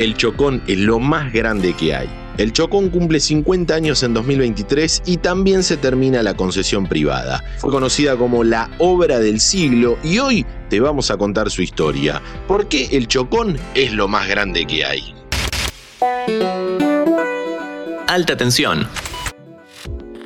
el Chocón es lo más grande que hay. El Chocón cumple 50 años en 2023 y también se termina la concesión privada. Fue conocida como la obra del siglo y hoy te vamos a contar su historia. ¿Por qué el Chocón es lo más grande que hay? Alta tensión.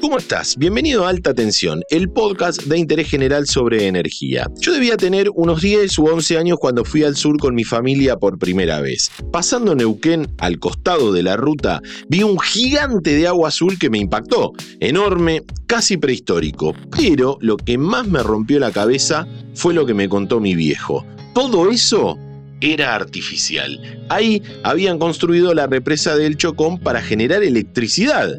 ¿Cómo estás? Bienvenido a Alta Tensión, el podcast de interés general sobre energía. Yo debía tener unos 10 u 11 años cuando fui al sur con mi familia por primera vez. Pasando Neuquén, al costado de la ruta, vi un gigante de agua azul que me impactó. Enorme, casi prehistórico. Pero lo que más me rompió la cabeza fue lo que me contó mi viejo. Todo eso era artificial. Ahí habían construido la represa del Chocón para generar electricidad.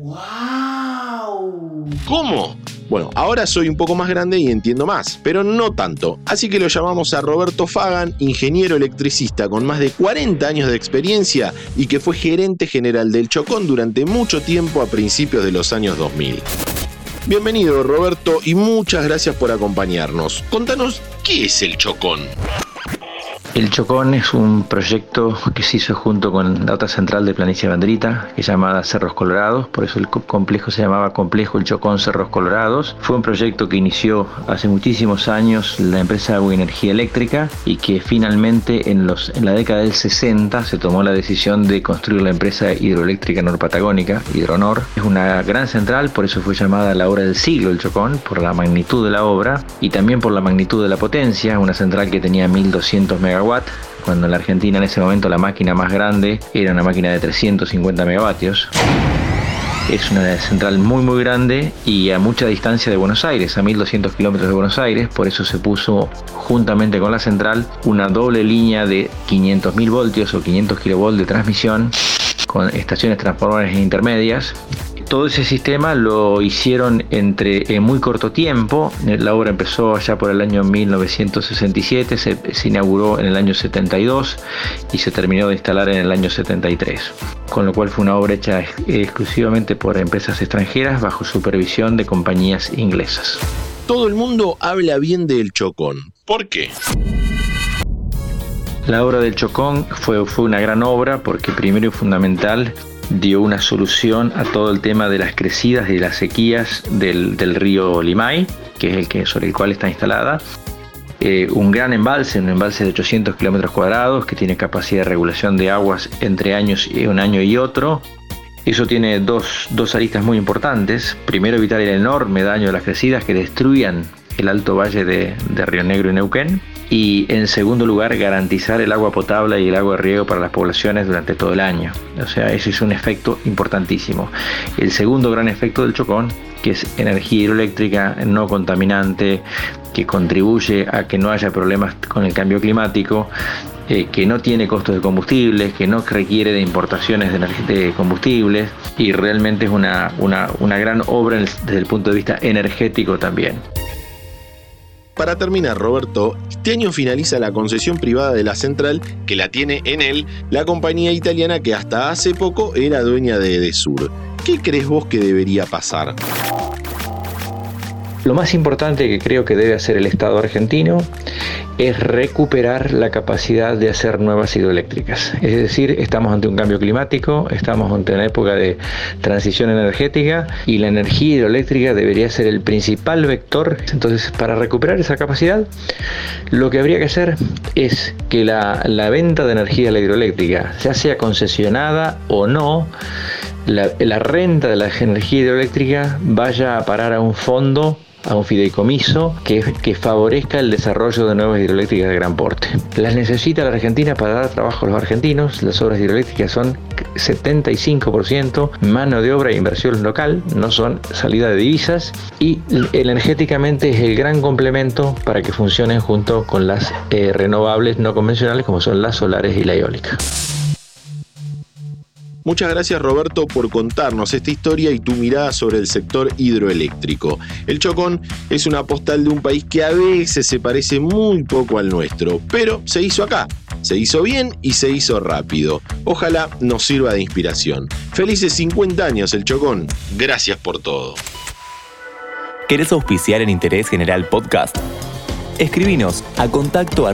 ¿Cómo? Bueno, ahora soy un poco más grande y entiendo más, pero no tanto. Así que lo llamamos a Roberto Fagan, ingeniero electricista con más de 40 años de experiencia y que fue gerente general del Chocón durante mucho tiempo a principios de los años 2000. Bienvenido Roberto y muchas gracias por acompañarnos. Contanos, ¿qué es el Chocón? El Chocón es un proyecto que se hizo junto con la otra central de Planicie Bandrita, que es llamada Cerros Colorados, por eso el complejo se llamaba Complejo El Chocón Cerros Colorados. Fue un proyecto que inició hace muchísimos años la empresa Agua Energía Eléctrica y que finalmente en, en la década del 60 se tomó la decisión de construir la empresa hidroeléctrica norpatagónica, Hidronor. Es una gran central, por eso fue llamada la obra del siglo el Chocón, por la magnitud de la obra y también por la magnitud de la potencia, una central que tenía 1200 megawatts cuando en la Argentina en ese momento la máquina más grande era una máquina de 350 megavatios. Es una central muy muy grande y a mucha distancia de Buenos Aires, a 1200 kilómetros de Buenos Aires, por eso se puso juntamente con la central una doble línea de 500.000 voltios o 500 kilovolts de transmisión con estaciones transformadores intermedias todo ese sistema lo hicieron entre en muy corto tiempo. La obra empezó allá por el año 1967, se, se, inauguró en el año 72 y se terminó de instalar en el año 73. Con lo cual fue una obra hecha exclusivamente por empresas extranjeras bajo supervisión de compañías inglesas. Todo el mundo habla bien del Chocón. ¿Por qué? La obra del Chocón fue, fue una gran obra porque primero y fundamental dio una solución a todo el tema de las crecidas y las sequías del, río Limay, que es el que, sobre el cual está instalada. Eh, un gran embalse, un embalse de 800 kilómetros cuadrados que tiene capacidad de regulación de aguas entre años un año y otro. Eso tiene dos, dos aristas muy importantes. Primero, evitar el enorme daño de las crecidas que destruían el alto valle de, de Río Negro y Neuquén y en segundo lugar garantizar el agua potable y el agua de riego para las poblaciones durante todo el año. O sea, ese es un efecto importantísimo. El segundo gran efecto del Chocón, que es energía hidroeléctrica no contaminante, que contribuye a que no haya problemas con el cambio climático, eh, que no tiene costos de combustibles, que no requiere de importaciones de, combustibles y realmente es una, una, una gran obra desde el punto de vista energético también. Para terminar, Roberto, este año finaliza la concesión privada de la central que la tiene en él la compañía italiana que hasta hace poco era dueña de Edesur. ¿Qué crees vos que debería pasar? Lo más importante que creo que debe hacer el Estado argentino es recuperar la capacidad de hacer nuevas hidroeléctricas. Es decir, estamos ante un cambio climático, estamos ante una época de transición energética y la energía hidroeléctrica debería ser el principal vector. Entonces, para recuperar esa capacidad, lo que habría que hacer es que la, venta de energía hidroeléctrica, ya sea concesionada o no, la renta de la energía hidroeléctrica vaya a parar a un fondo a un fideicomiso que, que favorezca el desarrollo de nuevas hidroeléctricas de gran porte. Las necesita la Argentina para dar trabajo a los argentinos. Las obras hidroeléctricas son 75% mano de obra e inversión local, no son salida de divisas y energéticamente es el gran complemento para que funcionen junto con las eh, renovables no convencionales como son las solares y la eólica. Muchas gracias Roberto por contarnos esta historia y tu mirada sobre el sector hidroeléctrico. El Chocón es una postal de un país que a veces se parece muy poco al nuestro, pero se hizo acá. Se hizo bien y se hizo rápido. Ojalá nos sirva de inspiración. Felices 50 años el Chocón. Gracias por todo. ¿Querés auspiciar en Interés General Podcast? Escribinos a contacto.